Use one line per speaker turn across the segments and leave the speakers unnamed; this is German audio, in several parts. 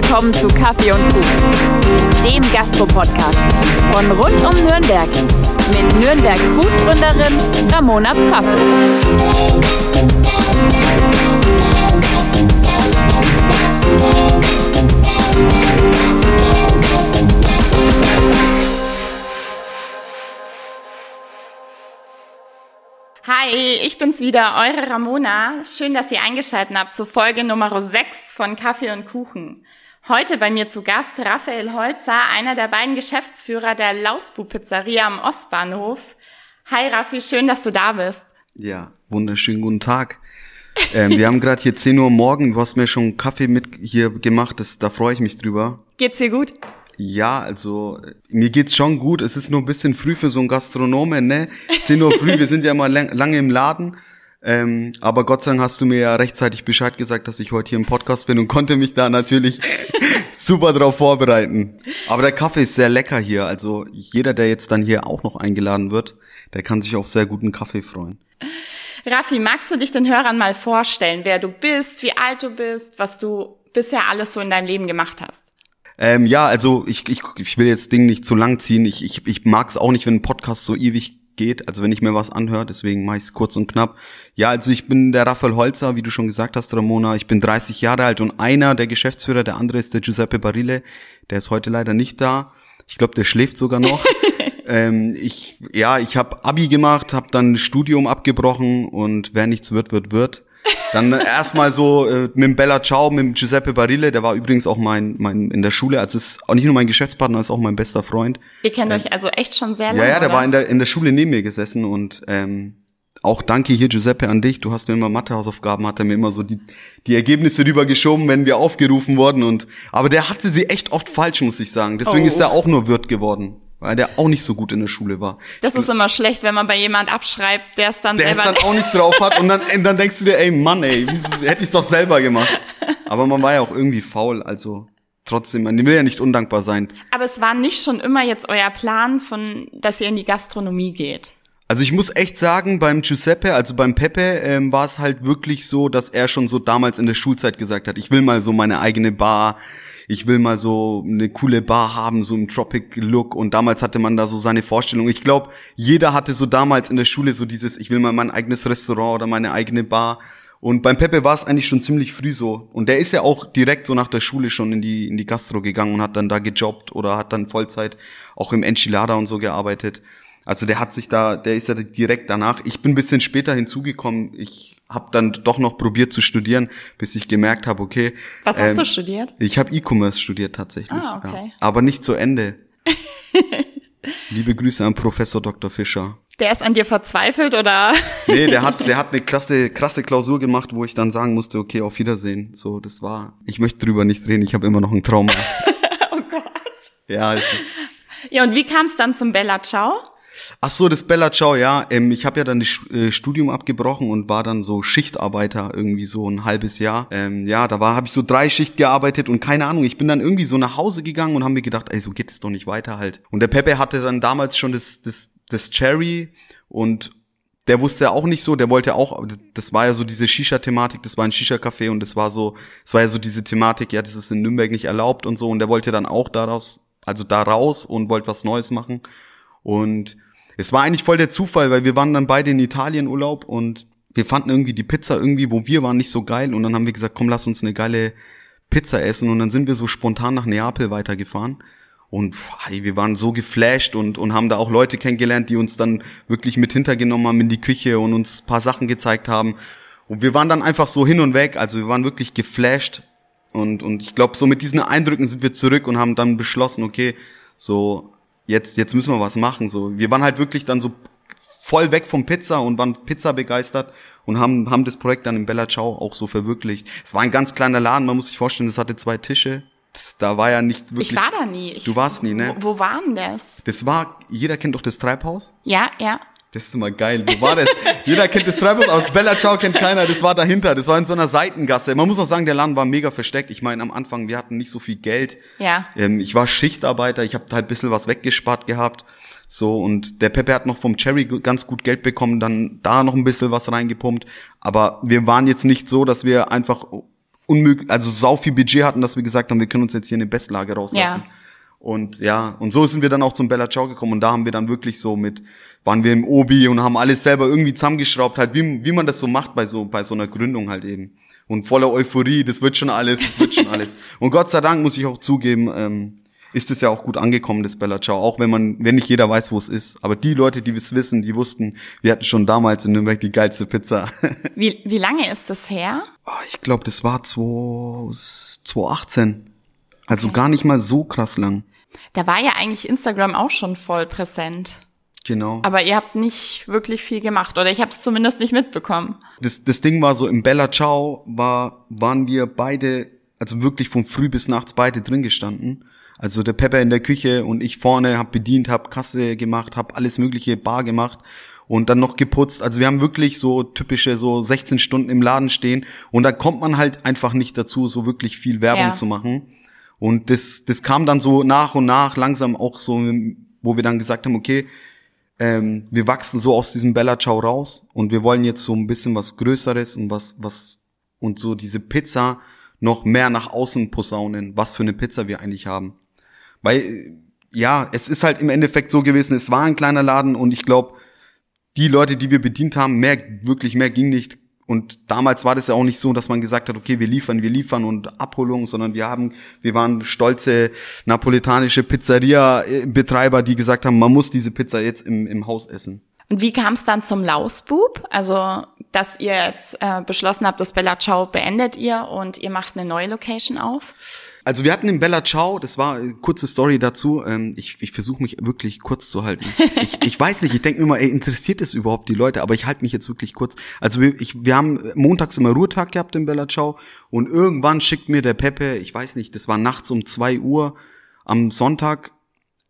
willkommen zu Kaffee und Kuchen, dem Gastro-Podcast von rund um Nürnberg mit Nürnberg Food-Gründerin Ramona Pfaffel.
Hi, ich bin's wieder, eure Ramona. Schön, dass ihr eingeschaltet habt zu Folge Nummer 6 von Kaffee und Kuchen. Heute bei mir zu Gast Raphael Holzer, einer der beiden Geschäftsführer der Lausbu Pizzeria am Ostbahnhof. Hi Raffi, schön, dass du da bist.
Ja, wunderschönen guten Tag. ähm, wir haben gerade hier 10 Uhr morgen, du hast mir schon Kaffee mit hier gemacht, das, da freue ich mich drüber.
Geht's dir gut?
Ja, also mir geht's schon gut. Es ist nur ein bisschen früh für so einen Gastronomen, ne? 10 Uhr früh, wir sind ja immer lang, lange im Laden. Ähm, aber Gott sei Dank hast du mir ja rechtzeitig Bescheid gesagt, dass ich heute hier im Podcast bin und konnte mich da natürlich super drauf vorbereiten. Aber der Kaffee ist sehr lecker hier. Also jeder, der jetzt dann hier auch noch eingeladen wird, der kann sich auf sehr guten Kaffee freuen.
Raffi, magst du dich den Hörern mal vorstellen, wer du bist, wie alt du bist, was du bisher alles so in deinem Leben gemacht hast?
Ähm, ja, also ich, ich, ich will jetzt Ding nicht zu lang ziehen. Ich, ich, ich mag es auch nicht, wenn ein Podcast so ewig geht, also wenn ich mir was anhöre, deswegen mache ich es kurz und knapp. Ja, also ich bin der Raphael Holzer, wie du schon gesagt hast, Ramona. Ich bin 30 Jahre alt und einer der Geschäftsführer, der andere ist der Giuseppe Barile. Der ist heute leider nicht da. Ich glaube, der schläft sogar noch. ähm, ich, ja, ich habe Abi gemacht, habe dann Studium abgebrochen und wer nichts wird, wird, wird. Dann erstmal so äh, mit dem Bella Ciao, mit dem Giuseppe Barile, der war übrigens auch mein, mein in der Schule, also ist auch nicht nur mein Geschäftspartner, ist auch mein bester Freund.
Ihr kennt äh, euch also echt schon sehr lange.
Ja, ja, der
oder?
war in der, in der Schule neben mir gesessen und ähm, auch danke hier Giuseppe an dich. Du hast mir immer Mathehausaufgaben, hat er mir immer so die, die Ergebnisse rübergeschoben, wenn wir aufgerufen wurden und aber der hatte sie echt oft falsch, muss ich sagen. Deswegen
Oh.
ist er auch nur Wirt geworden, weil der auch nicht so gut in der Schule war.
Das ist immer schlecht, wenn man bei jemand abschreibt, der es dann
der es
selber
dann auch nicht drauf hat und dann, dann denkst du dir, ey Mann, ey, wieso, hätte ich doch selber gemacht. Aber man war ja auch irgendwie faul, also trotzdem, man will ja nicht undankbar sein.
Aber es war nicht schon immer jetzt euer Plan, von, dass ihr in die Gastronomie geht.
Also ich muss echt sagen, beim Giuseppe, also beim Pepe, ähm, war es halt wirklich so, dass er schon so damals in der Schulzeit gesagt hat, ich will mal so meine eigene Bar, ich will mal so eine coole Bar haben, so im Tropic-Look. Und damals hatte man da so seine Vorstellung. Ich glaube, jeder hatte so damals in der Schule so dieses, ich will mal mein eigenes Restaurant oder meine eigene Bar. Und beim Pepe war es eigentlich schon ziemlich früh so. Und der ist ja auch direkt so nach der Schule schon in die, in die Gastro gegangen und hat dann da gejobbt oder hat dann Vollzeit auch im Enchilada und so gearbeitet. Also der hat sich da, der ist ja direkt danach. Ich bin ein bisschen später hinzugekommen. Ich habe dann doch noch probiert zu studieren, bis ich gemerkt habe, okay.
Was hast
ähm,
du studiert?
Ich habe E-Commerce studiert tatsächlich.
Ah, okay.
Ja. Aber nicht zu Ende. Liebe Grüße an Professor Dr. Fischer.
Der ist an dir verzweifelt oder?
Nee, der hat, der hat eine krasse, krasse Klausur gemacht, wo ich dann sagen musste, okay, auf Wiedersehen. So, das war. Ich möchte drüber nicht reden, ich habe immer noch ein Trauma.
oh Gott.
ja, es ist.
Ja, und wie kam es dann zum Bella Ciao?
Ach so, das Bella Ciao, ja. Ähm, ich habe ja dann das äh, Studium abgebrochen und war dann so Schichtarbeiter irgendwie so ein halbes Jahr. Ähm, ja, da war habe ich so drei Schicht gearbeitet und keine Ahnung, ich bin dann irgendwie so nach Hause gegangen und habe mir gedacht, ey, so geht es doch nicht weiter halt. Und der Pepe hatte dann damals schon das das das Cherry und der wusste ja auch nicht so, der wollte auch, das war ja so diese Shisha-Thematik, das war ein Shisha-Café und das war so, es war ja so diese Thematik, ja, das ist in Nürnberg nicht erlaubt und so und der wollte dann auch daraus, also da raus und wollte was Neues machen und es war eigentlich voll der Zufall, weil wir waren dann beide in Italien Urlaub und wir fanden irgendwie die Pizza irgendwie, wo wir waren, nicht so geil und dann haben wir gesagt, komm, lass uns eine geile Pizza essen und dann sind wir so spontan nach Neapel weitergefahren und hey, wir waren so geflasht und, und haben da auch Leute kennengelernt, die uns dann wirklich mit hintergenommen haben in die Küche und uns paar Sachen gezeigt haben. Und wir waren dann einfach so hin und weg, also wir waren wirklich geflasht. Und, und ich glaube, so mit diesen Eindrücken sind wir zurück und haben dann beschlossen, okay, so, jetzt, jetzt müssen wir was machen. So, wir waren halt wirklich dann so voll weg vom Pizza und waren Pizza begeistert und haben, haben das Projekt dann in Bella Ciao auch so verwirklicht. Es war ein ganz kleiner Laden, man muss sich vorstellen, das hatte zwei Tische. Das, da war ja nicht wirklich.
Ich war da nie. Ich,
Du warst nie, ne?
Wo, wo war denn das?
Das war, jeder kennt doch das Treibhaus.
Ja, ja.
Das ist immer geil. Wo war das? Jeder kennt das Treibhaus, aber das Bella Ciao kennt keiner. Das war dahinter. Das war in so einer Seitengasse. Man muss auch sagen, der Laden war mega versteckt. Ich meine, am Anfang, wir hatten nicht so viel Geld.
Ja.
Ähm, ich war Schichtarbeiter. Ich habe halt ein bisschen was weggespart gehabt. So, und der Pepe hat noch vom Cherry ganz gut Geld bekommen, dann da noch ein bisschen was reingepumpt. Aber wir waren jetzt nicht so, dass wir einfach unmöglich, also sau viel Budget hatten, dass wir gesagt haben, wir können uns jetzt hier eine Bestlage rauslassen.
Ja.
Und ja, und so sind wir dann auch zum Bella Ciao gekommen und da haben wir dann wirklich so mit, waren wir im Obi und haben alles selber irgendwie zusammengeschraubt, halt wie, wie man das so macht bei so, bei so einer Gründung halt eben. Und voller Euphorie, das wird schon alles, das wird schon alles. Und Gott sei Dank muss ich auch zugeben, ähm, ist es ja auch gut angekommen, das Bella Ciao, auch wenn man, wenn nicht jeder weiß, wo es ist. Aber die Leute, die es wissen, die wussten, wir hatten schon damals in Nürnberg die geilste Pizza.
Wie, wie lange ist das her?
Oh, ich glaube, das war 2018. Also gar nicht mal so krass lang.
Da war ja eigentlich Instagram auch schon voll präsent.
Genau.
Aber ihr habt nicht wirklich viel gemacht oder ich habe es zumindest nicht mitbekommen.
Das, das Ding war so, im Bella Ciao war, waren wir beide, also wirklich von früh bis nachts beide drin gestanden. Also der Pepper in der Küche und ich vorne, hab bedient, hab Kasse gemacht, hab alles mögliche bar gemacht und dann noch geputzt. Also wir haben wirklich so typische so 16 Stunden im Laden stehen und da kommt man halt einfach nicht dazu, so wirklich viel Werbung
Ja.
zu machen. Und das, das kam dann so nach und nach langsam auch so, wo wir dann gesagt haben, okay, ähm, wir wachsen so aus diesem Bella Ciao raus und wir wollen jetzt so ein bisschen was Größeres und was, was, und so diese Pizza noch mehr nach außen posaunen, was für eine Pizza wir eigentlich haben. Weil, ja, es ist halt im Endeffekt so gewesen, es war ein kleiner Laden und ich glaube, die Leute, die wir bedient haben, mehr, wirklich mehr ging nicht. Und damals war das ja auch nicht so, dass man gesagt hat, okay, wir liefern, wir liefern und Abholung, sondern wir haben, wir waren stolze napoletanische Pizzeria-Betreiber, die gesagt haben, man muss diese Pizza jetzt im, im Haus essen.
Und wie kam es dann zum Lausbub? Also, dass ihr jetzt äh, beschlossen habt, das Bella Ciao beendet ihr und ihr macht eine neue Location auf?
Also wir hatten in Bella Ciao, das war äh, kurze Story dazu. Ähm, ich ich versuche mich wirklich kurz zu halten. Ich, ich weiß nicht, ich denke mir mal, ey, interessiert es überhaupt die Leute? Aber ich halte mich jetzt wirklich kurz. Also wir, ich, wir haben montags immer Ruhetag gehabt in Bella Ciao und irgendwann schickt mir der Pepe, ich weiß nicht, das war nachts um zwei Uhr am Sonntag,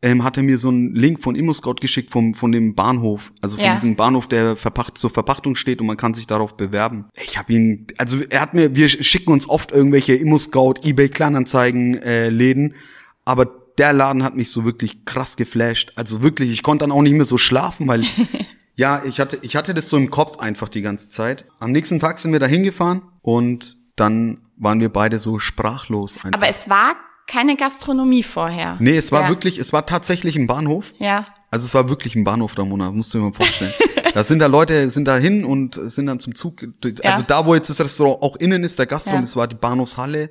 ähm, hat er mir so einen Link von ImmoScout geschickt vom, von dem Bahnhof, also von
Ja.
diesem Bahnhof, der verpacht, zur Verpachtung steht und man kann sich darauf bewerben. Ich habe ihn, also er hat mir, wir schicken uns oft irgendwelche ImmoScout, eBay Kleinanzeigen äh, Läden, aber der Laden hat mich so wirklich krass geflasht. Also wirklich, ich konnte dann auch nicht mehr so schlafen, weil ja, ich hatte, ich hatte das so im Kopf einfach die ganze Zeit. Am nächsten Tag sind wir da hingefahren und dann waren wir beide so sprachlos einfach.
Aber es war keine Gastronomie vorher.
nee, es war
Ja.
wirklich, es war tatsächlich ein Bahnhof.
Ja.
Also es war wirklich ein Bahnhof, Ramona, musst du dir mal vorstellen. da sind da Leute, sind da hin und sind dann zum Zug. Also da, wo jetzt das Restaurant auch innen ist, der Gastraum,
Ja.
das war die Bahnhofshalle.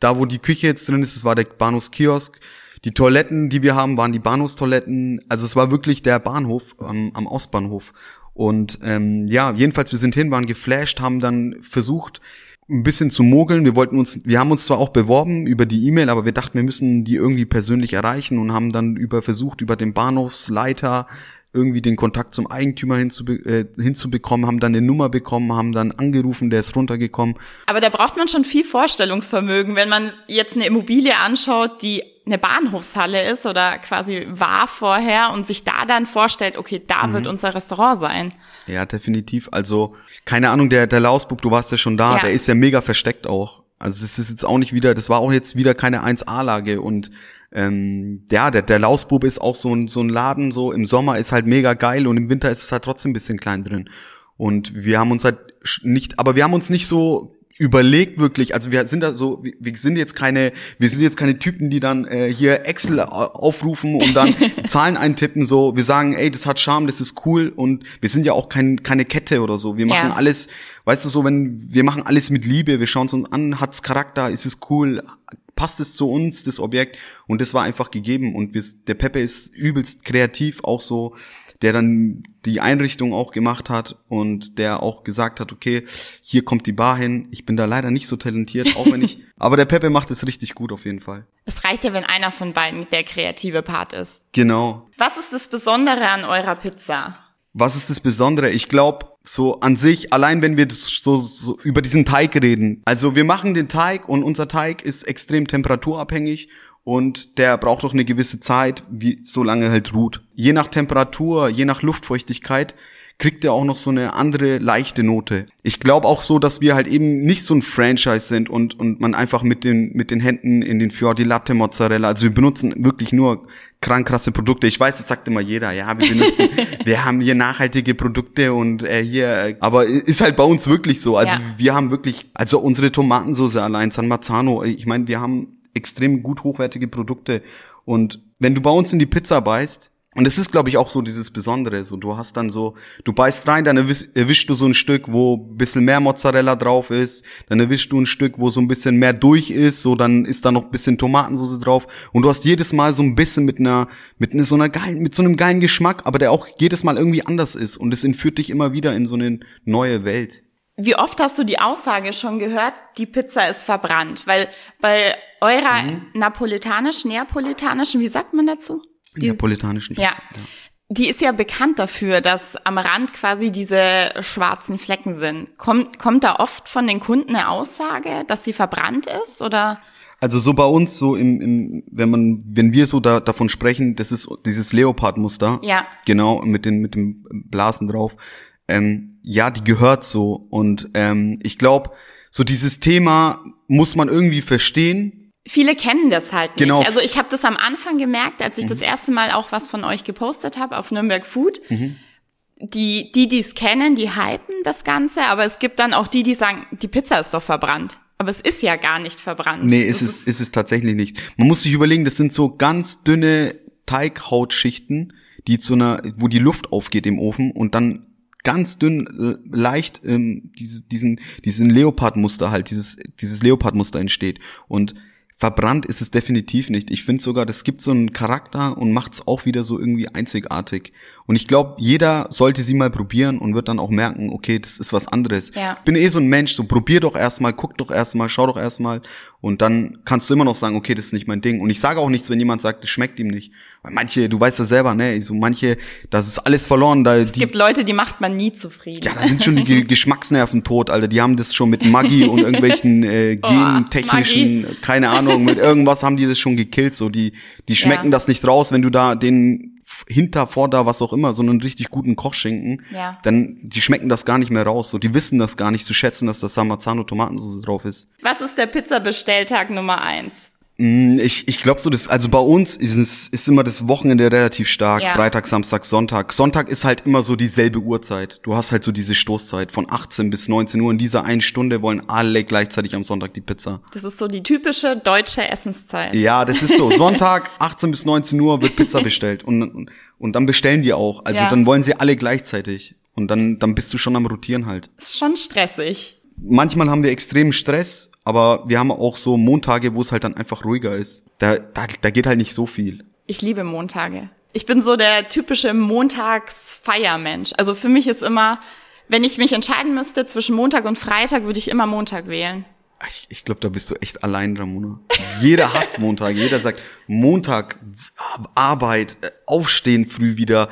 Da, wo die Küche jetzt drin ist, das war der Bahnhofskiosk. Die Toiletten, die wir haben, waren die Bahnhofstoiletten. Also es war wirklich der Bahnhof am, am Ostbahnhof. Und ähm, ja, jedenfalls, wir sind hin, waren geflasht, haben dann versucht, ein bisschen zu mogeln. Wir wollten uns, wir haben uns zwar auch beworben über die E-Mail, aber wir dachten, wir müssen die irgendwie persönlich erreichen und haben dann über versucht, über den Bahnhofsleiter irgendwie den Kontakt zum Eigentümer hinzube äh, hinzubekommen, haben dann eine Nummer bekommen, haben dann angerufen, der ist runtergekommen.
Aber da braucht man schon viel Vorstellungsvermögen, wenn man jetzt eine Immobilie anschaut, die eine Bahnhofshalle ist oder quasi war vorher und sich da dann vorstellt, okay, da wird unser Restaurant sein.
Ja, definitiv. Also, keine Ahnung, der, der Lausbub, du warst ja schon da,
Ja.
der ist ja mega versteckt auch. Also das ist jetzt auch nicht wieder, das war auch jetzt wieder keine 1A-Lage und ähm, ja, der, der Lausbub ist auch so ein, so ein Laden, so im Sommer ist halt mega geil und im Winter ist es halt trotzdem ein bisschen klein drin. Und wir haben uns halt nicht, aber wir haben uns nicht so überlegt wirklich, also wir sind da so, wir- sind jetzt keine, wir sind jetzt keine Typen, die dann äh, hier Excel au- aufrufen und dann Zahlen eintippen, so, wir sagen, ey, das hat Charme, das ist cool und wir sind ja auch kein, keine Kette oder so, wir machen
Ja.
alles, weißt du so, wenn, wir machen alles mit Liebe, wir schauen es uns an, hat's Charakter, ist es cool, passt es zu uns, das Objekt und das war einfach gegeben und wir, der Pepe ist übelst kreativ, auch so, der dann die Einrichtung auch gemacht hat und der auch gesagt hat, okay, hier kommt die Bar hin. Ich bin da leider nicht so talentiert, auch wenn ich, aber der Pepe macht es richtig gut auf jeden Fall.
Es reicht ja, wenn einer von beiden der kreative Part ist.
Genau.
Was ist das Besondere an eurer Pizza?
Was ist das Besondere? Ich glaube, so an sich, allein wenn wir so, so über diesen Teig reden. Also wir machen den Teig und unser Teig ist extrem temperaturabhängig und der braucht auch eine gewisse Zeit, wie so lange halt ruht. Je nach Temperatur, je nach Luftfeuchtigkeit kriegt er auch noch so eine andere leichte Note. Ich glaube auch so, dass wir halt eben nicht so ein Franchise sind und, und man einfach mit den, mit den Händen in den Fior die Latte Mozzarella, also wir benutzen wirklich nur krank krasse Produkte. Ich weiß, das sagt immer jeder, ja, wir benutzen, wir haben hier nachhaltige Produkte und äh, hier, aber ist halt bei uns wirklich so. Also ja. wir haben wirklich, also unsere Tomatensauce allein, San Marzano, ich meine, wir haben extrem gut hochwertige Produkte und wenn du bei uns in die Pizza beißt, und es ist, glaube ich, auch so dieses Besondere. So, du hast dann so, du beißt rein, dann erwischst du so ein Stück, wo ein bisschen mehr Mozzarella drauf ist, dann erwischst du ein Stück, wo so ein bisschen mehr durch ist, so dann ist da noch ein bisschen Tomatensauce drauf. Und du hast jedes Mal so ein bisschen mit einer, mit einer, so einer geilen, mit so einem geilen Geschmack, aber der auch jedes Mal irgendwie anders ist. Und es entführt dich immer wieder in so eine neue Welt.
Wie oft hast du die Aussage schon gehört, die Pizza ist verbrannt? Weil bei eurer mhm. napolitanischen, neapolitanischen, wie sagt man dazu?
Die neapolitanischen
Pizza. Ja. ja. Die ist ja bekannt dafür, dass am Rand quasi diese schwarzen Flecken sind. Kommt, kommt da oft von den Kunden eine Aussage, dass sie verbrannt ist oder?
Also so bei uns, so im, im wenn man, wenn wir so da, davon sprechen, das ist dieses Leopardmuster.
Ja.
Genau, mit den, mit dem Blasen drauf. Ähm, ja, die gehört so. Und ähm, ich glaube, so dieses Thema muss man irgendwie verstehen
Viele kennen das halt nicht. Genau. Also ich habe das am Anfang gemerkt, als ich mhm. das erste Mal auch was von euch gepostet habe auf Nürnberg Food. Mhm. Die, die, es kennen, die hypen das Ganze, aber es gibt dann auch die, die sagen, die Pizza ist doch verbrannt. Aber es ist ja gar nicht verbrannt.
Nee, ist es, ist es tatsächlich nicht. Man muss sich überlegen, das sind so ganz dünne Teighautschichten, die zu einer, wo die Luft aufgeht im Ofen und dann ganz dünn, leicht ähm, diese, diesen, diesen Leopardmuster halt, dieses, dieses Leopardmuster entsteht. Und verbrannt ist es definitiv nicht. Ich finde sogar, das gibt so einen Charakter und macht es auch wieder so irgendwie einzigartig. Und ich glaube, jeder sollte sie mal probieren und wird dann auch merken, okay, das ist was anderes.
Ja.
Bin eh so ein Mensch, so probier doch erstmal, guck doch erstmal, schau doch erstmal und dann kannst du immer noch sagen, okay, das ist nicht mein Ding. Und ich sage auch nichts, wenn jemand sagt, das schmeckt ihm nicht. Weil manche, du weißt ja selber, ne, so manche, das ist alles verloren. Da,
es die, gibt Leute, die macht man nie zufrieden.
Ja, da sind schon die Geschmacksnerven tot, Alter. Die haben das schon mit Maggi und irgendwelchen äh, gentechnischen, oh, keine Ahnung, mit irgendwas haben die das schon gekillt. So, die, die schmecken ja. das nicht raus, wenn du da den hinter, vor da, was auch immer, so einen richtig guten Kochschinken,
ja.
dann die schmecken das gar nicht mehr raus. So, die wissen das gar nicht zu schätzen, dass da Samazano Tomatensauce drauf ist.
Was ist der Pizza-Bestelltag Nummer eins?
Mm, ich, ich glaube so, das, also bei uns ist es ist immer das Wochenende relativ stark. Ja. Freitag, Samstag, Sonntag. Sonntag ist halt immer so dieselbe Uhrzeit. Du hast halt so diese Stoßzeit von 18 bis 19 Uhr. In dieser einen Stunde wollen alle gleichzeitig am Sonntag die Pizza.
Das ist so die typische deutsche Essenszeit.
Ja, das ist so. Sonntag, 18 bis 19 Uhr wird Pizza bestellt. Und, und, und dann bestellen die auch. Also ja. dann wollen sie alle gleichzeitig. Und dann, dann bist du schon am Rotieren halt.
Ist schon stressig
manchmal haben wir extremen Stress, aber wir haben auch so Montage, wo es halt dann einfach ruhiger ist. Da, da, da geht halt nicht so viel.
Ich liebe Montage. Ich bin so der typische Montagsfeiermensch. Also für mich ist immer, wenn ich mich entscheiden müsste zwischen Montag und Freitag, würde ich immer Montag wählen.
Ich, ich glaube, da bist du echt allein, Ramona. Jeder hasst Montag. Jeder sagt, Montag, Arbeit, äh, aufstehen früh wieder.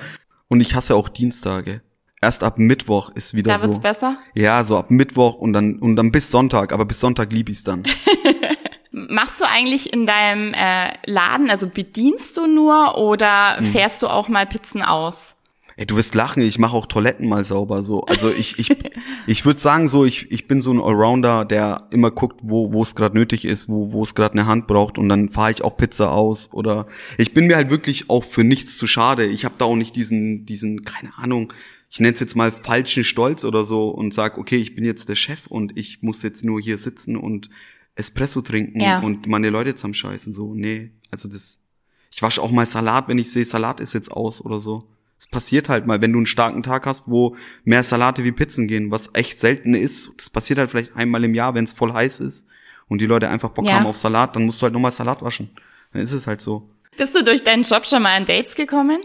Und ich hasse auch Dienstage erst ab Mittwoch ist wieder da so. Da
wird's besser?
Ja, so ab Mittwoch und dann und dann bis Sonntag, aber bis Sonntag lieb ich's dann.
Machst du eigentlich in deinem äh, Laden, also bedienst du nur oder hm. fährst hm. du auch mal Pizzen aus?
Ey, du wirst lachen, ich mache auch Toiletten mal sauber so. Also ich ich ich würde sagen so, ich ich bin so ein Allrounder, der immer guckt, wo wo es gerade nötig ist, wo wo es gerade eine Hand braucht und dann fahre ich auch Pizza aus oder ich bin mir halt wirklich auch für nichts zu schade. Ich habe da auch nicht diesen diesen keine Ahnung, ich nenne es jetzt mal falschen Stolz oder so und sag, okay, ich bin jetzt der Chef und ich muss jetzt nur hier sitzen und Espresso trinken ja. und meine Leute zusammenscheißen. So, nee, also das. Ich wasche auch mal Salat, wenn ich sehe, Salat ist jetzt aus oder so. Es passiert halt mal, wenn du einen starken Tag hast, wo mehr Salate wie Pizzen gehen, was echt selten ist. Das passiert halt vielleicht einmal im Jahr, wenn es voll heiß ist und die Leute einfach Bock ja. haben auf Salat, dann musst du halt nochmal Salat waschen. Dann ist es halt so.
Bist du durch deinen Job schon mal an Dates gekommen?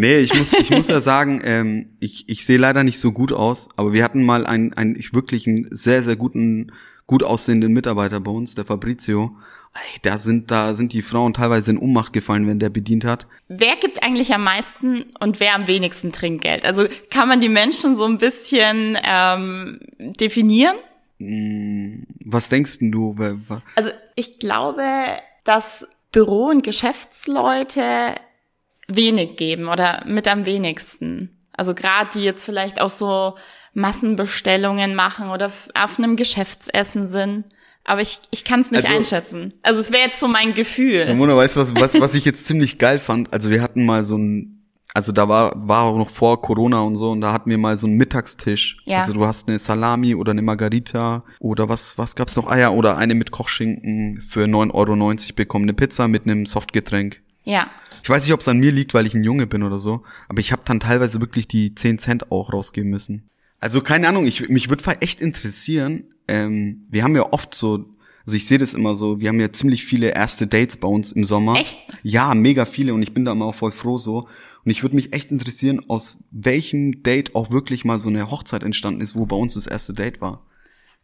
Nee, ich muss, ich muss ja sagen, ähm, ich, ich sehe leider nicht so gut aus, aber wir hatten mal einen, einen wirklich einen sehr, sehr guten, gut aussehenden Mitarbeiter bei uns, der Fabrizio. Ey, da sind, da sind die Frauen teilweise in Ohnmacht gefallen, wenn der bedient hat.
Wer gibt eigentlich am meisten und wer am wenigsten Trinkgeld? Also kann man die Menschen so ein bisschen ähm, definieren?
Hm, was denkst du?
Also ich glaube, dass Büro- und Geschäftsleute wenig geben oder mit am wenigsten. Also gerade die jetzt vielleicht auch so Massenbestellungen machen oder auf einem Geschäftsessen sind. Aber ich, ich kann es nicht also, einschätzen. Also es wäre jetzt so mein Gefühl.
Mona, weißt du, was, was, was ich jetzt ziemlich geil fand? Also wir hatten mal so ein also da war, war auch noch vor Corona und so, und da hatten wir mal so einen Mittagstisch. Ja. Also du hast eine Salami oder eine Margarita oder was, was gab's noch? Ah ja, oder eine mit Kochschinken für 9,90 Euro bekommen, eine Pizza mit einem Softgetränk.
Ja.
Ich weiß nicht, ob es an mir liegt, weil ich ein Junge bin oder so, aber ich habe dann teilweise wirklich die 10 Cent auch rausgeben müssen. Also keine Ahnung, ich, mich würde echt interessieren, ähm, wir haben ja oft so also ich sehe das immer so, wir haben ja ziemlich viele erste Dates bei uns im Sommer.
Echt?
Ja, mega viele und ich bin da immer auch voll froh so. Und ich würde mich echt interessieren, aus welchem Date auch wirklich mal so eine Hochzeit entstanden ist, wo bei uns das erste Date war.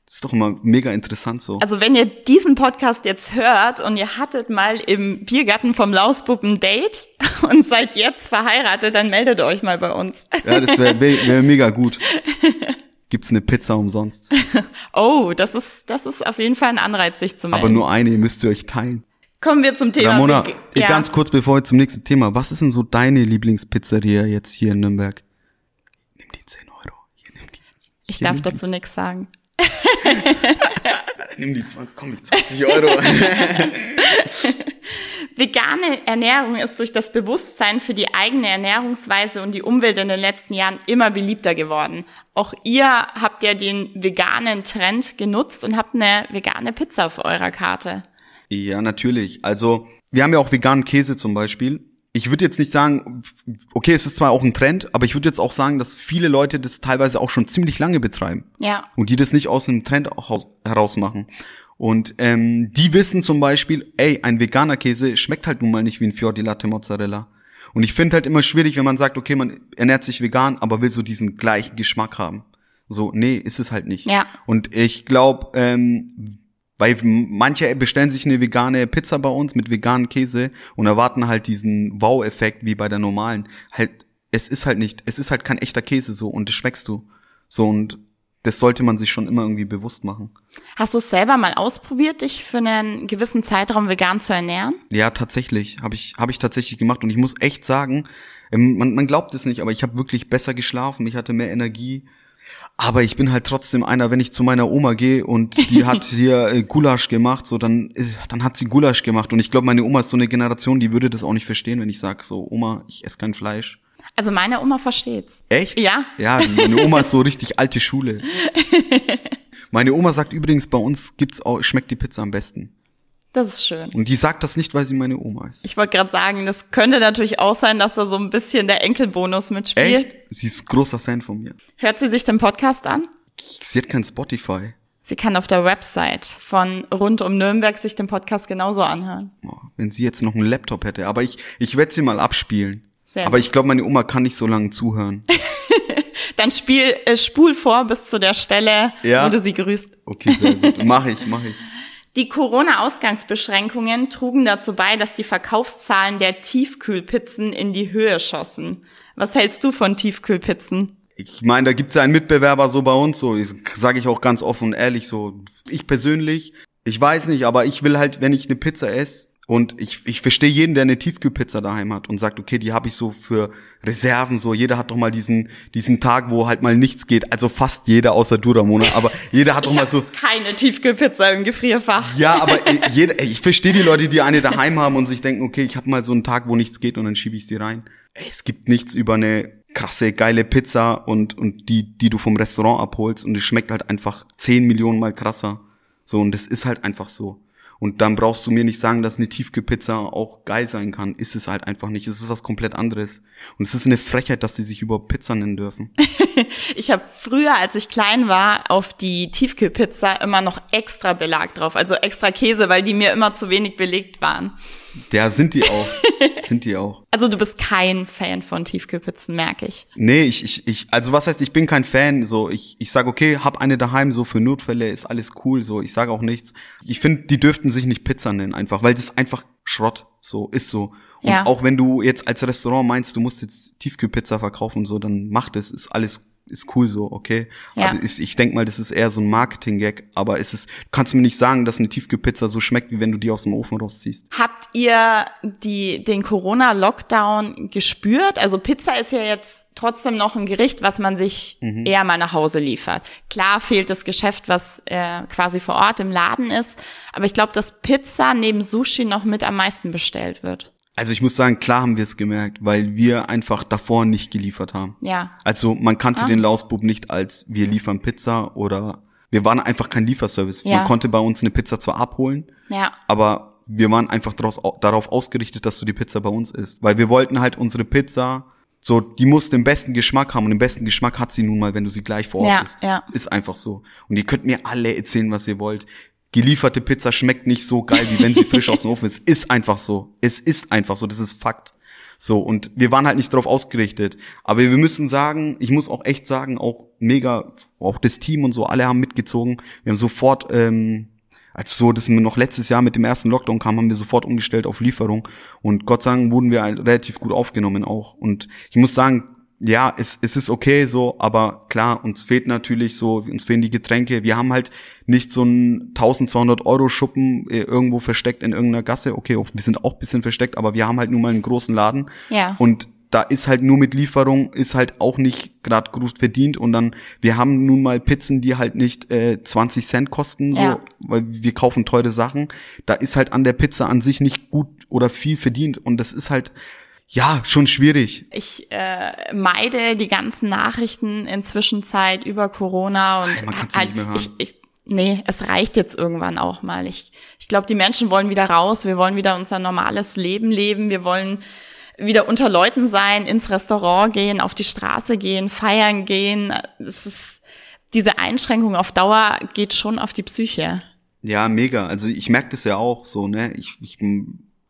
Das ist doch immer mega interessant so.
Also wenn ihr diesen Podcast jetzt hört und ihr hattet mal im Biergarten vom Lausbuben Date und seid jetzt verheiratet, dann meldet euch mal bei uns.
Ja, das wäre wär, wär mega gut. Gibt's eine Pizza umsonst?
oh, das ist, das ist auf jeden Fall ein Anreiz, sich zu melden.
Aber nur eine, ihr müsst ihr euch teilen.
Kommen wir zum Thema.
Ramona, ja. ganz kurz bevor wir zum nächsten Thema. Was ist denn so deine Lieblingspizzeria jetzt hier in Nürnberg? Nimm die 10 Euro. Hier,
nimm die, ich darf dazu nichts sagen.
nimm die 20, komm, die 20 Euro.
Vegane Ernährung ist durch das Bewusstsein für die eigene Ernährungsweise und die Umwelt in den letzten Jahren immer beliebter geworden. Auch ihr habt ja den veganen Trend genutzt und habt eine vegane Pizza auf eurer Karte.
Ja, natürlich. Also, wir haben ja auch veganen Käse zum Beispiel. Ich würde jetzt nicht sagen, okay, es ist zwar auch ein Trend, aber ich würde jetzt auch sagen, dass viele Leute das teilweise auch schon ziemlich lange betreiben.
Ja.
Und die das nicht aus einem Trend heraus machen. Und ähm, die wissen zum Beispiel, ey, ein veganer Käse schmeckt halt nun mal nicht wie ein Fior di Latte Mozzarella. Und ich finde halt immer schwierig, wenn man sagt, okay, man ernährt sich vegan, aber will so diesen gleichen Geschmack haben. So, nee, ist es halt nicht.
Ja.
Und ich glaube, ähm, weil manche bestellen sich eine vegane Pizza bei uns mit veganem Käse und erwarten halt diesen Wow-Effekt wie bei der normalen. Halt, es ist halt nicht, es ist halt kein echter Käse so und das schmeckst du. So und das sollte man sich schon immer irgendwie bewusst machen.
Hast du es selber mal ausprobiert, dich für einen gewissen Zeitraum vegan zu ernähren?
Ja, tatsächlich. Habe ich, hab ich tatsächlich gemacht. Und ich muss echt sagen, ähm, man, man glaubt es nicht, aber ich habe wirklich besser geschlafen. Ich hatte mehr Energie. Aber ich bin halt trotzdem einer, wenn ich zu meiner Oma gehe und die hat hier äh, Gulasch gemacht, so dann, äh, dann hat sie Gulasch gemacht. Und ich glaube, meine Oma ist so eine Generation, die würde das auch nicht verstehen, wenn ich sage, so, Oma, ich esse kein Fleisch.
Also meine Oma versteht's.
Echt?
Ja.
Ja, meine Oma ist so richtig alte Schule. Meine Oma sagt übrigens, bei uns gibt's auch, schmeckt die Pizza am besten.
Das ist schön.
Und die sagt das nicht, weil sie meine Oma ist.
Ich wollte gerade sagen, das könnte natürlich auch sein, dass da so ein bisschen der Enkelbonus mitspielt.
Echt? Sie ist großer Fan von mir.
Hört sie sich den Podcast an?
Sie hat kein Spotify.
Sie kann auf der Website von rund um Nürnberg sich den Podcast genauso anhören.
Oh, wenn sie jetzt noch einen Laptop hätte. Aber ich, ich werde sie mal abspielen. Sehr Aber ich glaube, meine Oma kann nicht so lange zuhören.
Dann spiel, äh, spul vor bis zu der Stelle, ja? wo du sie grüßt.
Okay, sehr gut. Mach ich, mach ich.
Die Corona-Ausgangsbeschränkungen trugen dazu bei, dass die Verkaufszahlen der Tiefkühlpizzen in die Höhe schossen. Was hältst du von Tiefkühlpizzen?
Ich meine, da gibt's ja einen Mitbewerber so bei uns, so sage ich auch ganz offen und ehrlich so. Ich persönlich, ich weiß nicht, aber ich will halt, wenn ich eine Pizza esse, und ich, ich verstehe jeden, der eine Tiefkühlpizza daheim hat und sagt, okay, die habe ich so für Reserven, so jeder hat doch mal diesen diesen Tag, wo halt mal nichts geht. Also fast jeder außer du, Ramona, aber jeder hat doch mal so
keine Tiefkühlpizza im Gefrierfach.
Ja, aber äh, jeder, ich verstehe die Leute, die eine daheim haben und sich denken, okay, ich habe mal so einen Tag, wo nichts geht und dann schiebe ich sie rein. Es gibt nichts über eine krasse geile Pizza und und die die du vom Restaurant abholst und es schmeckt halt einfach zehn Millionen mal krasser. So und das ist halt einfach so. Und dann brauchst du mir nicht sagen, dass eine Tiefkühlpizza auch geil sein kann. Ist es halt einfach nicht. Es ist was komplett anderes. Und es ist eine Frechheit, dass die sich überhaupt Pizza nennen dürfen.
ich habe früher, als ich klein war, auf die Tiefkühlpizza immer noch extra Belag drauf. Also extra Käse, weil die mir immer zu wenig belegt waren.
Ja, sind die auch. sind die auch.
Also du bist kein Fan von Tiefkühlpizzen, merke ich.
Nee, ich, ich, ich, also was heißt, ich bin kein Fan. So, ich, ich sage, okay, hab eine daheim, so für Notfälle ist alles cool. So, ich sage auch nichts. Ich finde, die dürften sich nicht Pizza nennen, einfach, weil das einfach Schrott so ist so. Und ja. auch wenn du jetzt als Restaurant meinst, du musst jetzt Tiefkühlpizza verkaufen, so, dann mach das, ist alles ist cool so, okay.
Ja.
Aber ist, ich denk mal, das ist eher so ein Marketing-Gag, aber ist es, du kannst mir nicht sagen, dass eine Tiefkühlpizza so schmeckt, wie wenn du die aus dem Ofen rausziehst.
Habt ihr die, den Corona-Lockdown gespürt? Also Pizza ist ja jetzt trotzdem noch ein Gericht, was man sich
Mhm.
eher mal nach Hause liefert. Klar fehlt das Geschäft, was äh, quasi vor Ort im Laden ist, aber ich glaube, dass Pizza neben Sushi noch mit am meisten bestellt wird.
Also ich muss sagen, klar haben wir es gemerkt, weil wir einfach davor nicht geliefert haben.
Ja.
Also man kannte
Ah.
den Lausbub nicht als wir liefern Pizza oder wir waren einfach kein Lieferservice.
Ja.
Man konnte bei uns eine Pizza zwar abholen,
Ja.
aber wir waren einfach daraus, darauf ausgerichtet, dass du die Pizza bei uns isst. Weil wir wollten halt unsere Pizza, so, die muss den besten Geschmack haben und den besten Geschmack hat sie nun mal, wenn du sie gleich vor Ort
Ja,
isst.
ja.
Ist einfach so. Und ihr könnt mir alle erzählen, was ihr wollt. Gelieferte Pizza schmeckt nicht so geil, wie wenn sie frisch aus dem Ofen ist. Ist einfach so. Es ist einfach so. Das ist Fakt. So, und wir waren halt nicht darauf ausgerichtet. Aber wir müssen sagen, ich muss auch echt sagen, auch mega, auch das Team und so, alle haben mitgezogen. Wir haben sofort, ähm, als so das noch letztes Jahr mit dem ersten Lockdown kam, haben wir sofort umgestellt auf Lieferung. Und Gott sei Dank wurden wir halt relativ gut aufgenommen auch. Und ich muss sagen, ja, es, es ist okay so, aber klar, uns fehlt natürlich so, uns fehlen die Getränke. Wir haben halt nicht so einen 1200 Euro Schuppen äh, irgendwo versteckt in irgendeiner Gasse. Okay, wir sind auch bisschen versteckt, aber wir haben halt nun mal einen großen Laden.
Ja.
Und da ist halt nur mit Lieferung, ist halt auch nicht gerade gut verdient. Und dann, wir haben nun mal Pizzen, die halt nicht äh, 20 Cent kosten, so,
Ja.
weil wir kaufen teure Sachen. Da ist halt an der Pizza an sich nicht gut oder viel verdient. Und das ist halt, ja, schon schwierig.
Ich äh, meide die ganzen Nachrichten inzwischen Zeit über Corona und
man kann's ja nicht mehr hören.
ich, ich, nee, es reicht jetzt irgendwann auch mal. Ich, ich glaube, die Menschen wollen wieder raus, wir wollen wieder unser normales Leben leben, wir wollen wieder unter Leuten sein, ins Restaurant gehen, auf die Straße gehen, feiern gehen. Es ist diese Einschränkung auf Dauer geht schon auf die Psyche.
Ja, mega. Also ich merke das ja auch so, ne? Ich, ich,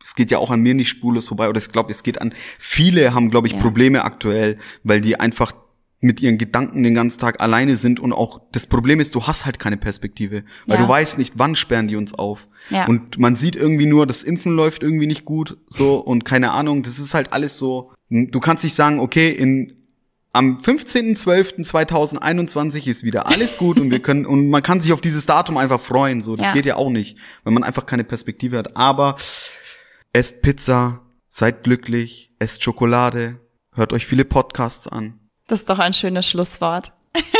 es geht ja auch an mir nicht spurlos vorbei. Oder ich glaube, es geht an viele haben, glaube ich,
Ja.
Probleme aktuell, weil die einfach mit ihren Gedanken den ganzen Tag alleine sind und auch das Problem ist, du hast halt keine Perspektive, weil
Ja.
du weißt nicht, wann sperren die uns auf.
Ja.
Und man sieht irgendwie nur, das Impfen läuft irgendwie nicht gut, so und keine Ahnung, das ist halt alles so. Du kannst nicht sagen, okay, in am 15.12.2021 ist wieder alles gut und wir können und man kann sich auf dieses Datum einfach freuen, so das
Ja.
geht ja auch nicht, wenn man einfach keine Perspektive hat, aber esst Pizza, seid glücklich, esst Schokolade, hört euch viele Podcasts an.
Das ist doch ein schönes Schlusswort.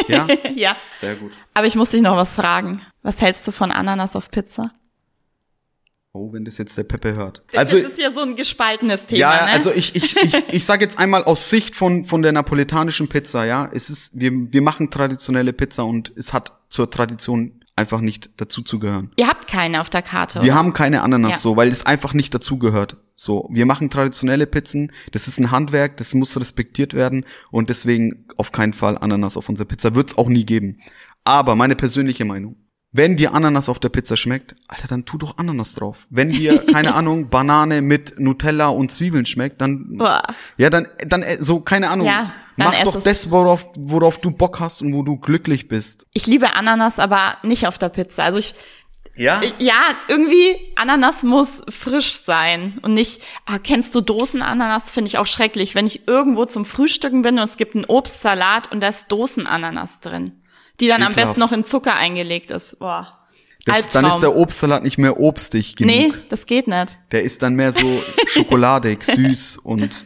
Ja,
ja.
sehr gut.
Aber ich muss dich noch was fragen. Was hältst du von Ananas auf Pizza?
Oh, wenn das jetzt der Pepe hört. Also
das ist ja so ein gespaltenes Thema,
ja,
ne?
also ich ich ich ich sage jetzt einmal aus Sicht von von der napoletanischen Pizza, ja, es ist wir wir machen traditionelle Pizza und es hat zur Tradition einfach nicht dazu zu gehören.
Ihr habt keine auf der Karte,
Wir
oder?
haben keine Ananas
Ja.
so, weil es einfach nicht dazugehört. So, wir machen traditionelle Pizzen, das ist ein Handwerk, das muss respektiert werden und deswegen auf keinen Fall Ananas auf unserer Pizza. Wird's auch nie geben. Aber meine persönliche Meinung, wenn dir Ananas auf der Pizza schmeckt, Alter, dann tu doch Ananas drauf. Wenn dir, keine Ahnung, Banane mit Nutella und Zwiebeln schmeckt, dann,
Boah.
ja, dann, dann, äh, so, keine Ahnung,
Ja, dann
mach doch das, worauf, worauf du Bock hast und wo du glücklich bist.
Ich liebe Ananas, aber nicht auf der Pizza. Also ich,
Ja?
ja, irgendwie Ananas muss frisch sein und nicht, ah, kennst du Dosenananas? Finde ich auch schrecklich. Wenn ich irgendwo zum Frühstücken bin und es gibt einen Obstsalat und da ist Dosenananas drin, die dann am
Ekelhaft.
besten noch in Zucker eingelegt ist. Boah.
Das, dann ist der Obstsalat nicht mehr obstig genug.
Nee, das geht nicht.
Der ist dann mehr so schokoladig, süß und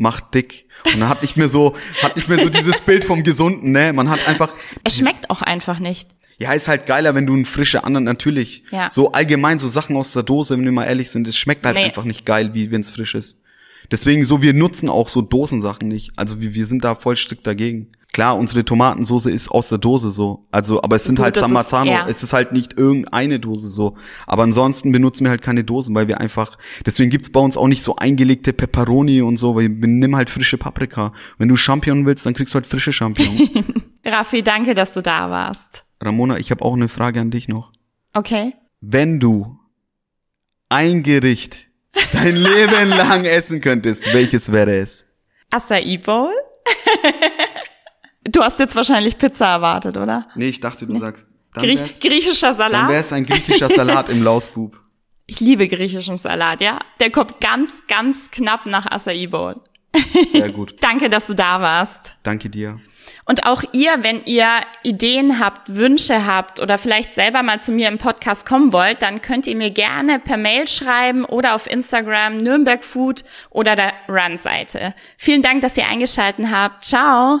macht dick. Und hat nicht mehr so, hat nicht mehr so dieses Bild vom Gesunden, ne? Man hat einfach,
Es schmeckt auch einfach nicht.
ja, ist halt geiler, wenn du einen frische anderen, natürlich.
Ja.
So allgemein, so Sachen aus der Dose, wenn wir mal ehrlich sind, es schmeckt halt
Nee.
einfach nicht geil, wie wenn es frisch ist. Deswegen so, wir nutzen auch so Dosensachen nicht. Also wir, wir sind da voll strikt dagegen. Klar, unsere Tomatensoße ist aus der Dose so. Also, aber es sind
Gut,
halt San
ist- ja.
Es ist halt nicht irgendeine Dose so. Aber ansonsten benutzen wir halt keine Dosen, weil wir einfach, deswegen gibt's bei uns auch nicht so eingelegte Peperoni und so, weil wir nimm halt frische Paprika. Wenn du Champignon willst, dann kriegst du halt frische Champignon.
Raffi, danke, dass du da warst.
Ramona, ich habe auch eine Frage an dich noch.
Okay.
Wenn du ein Gericht dein Leben lang essen könntest, welches wäre es?
Acai Bowl? du hast jetzt wahrscheinlich Pizza erwartet, oder?
Nee, ich dachte, du sagst, dann
Griech griechischer
dann
Salat?
wär's ein griechischer Salat im Lausbub.
Ich liebe griechischen Salat, ja. Der kommt ganz, ganz knapp nach Acai Bowl.
Sehr gut.
Danke, dass du da warst.
Danke dir.
Und auch ihr, wenn ihr Ideen habt, Wünsche habt oder vielleicht selber mal zu mir im Podcast kommen wollt, dann könnt ihr mir gerne per Mail schreiben oder auf Instagram Nürnberg Food oder der Run-Seite. Vielen Dank, dass ihr eingeschalten habt. Ciao!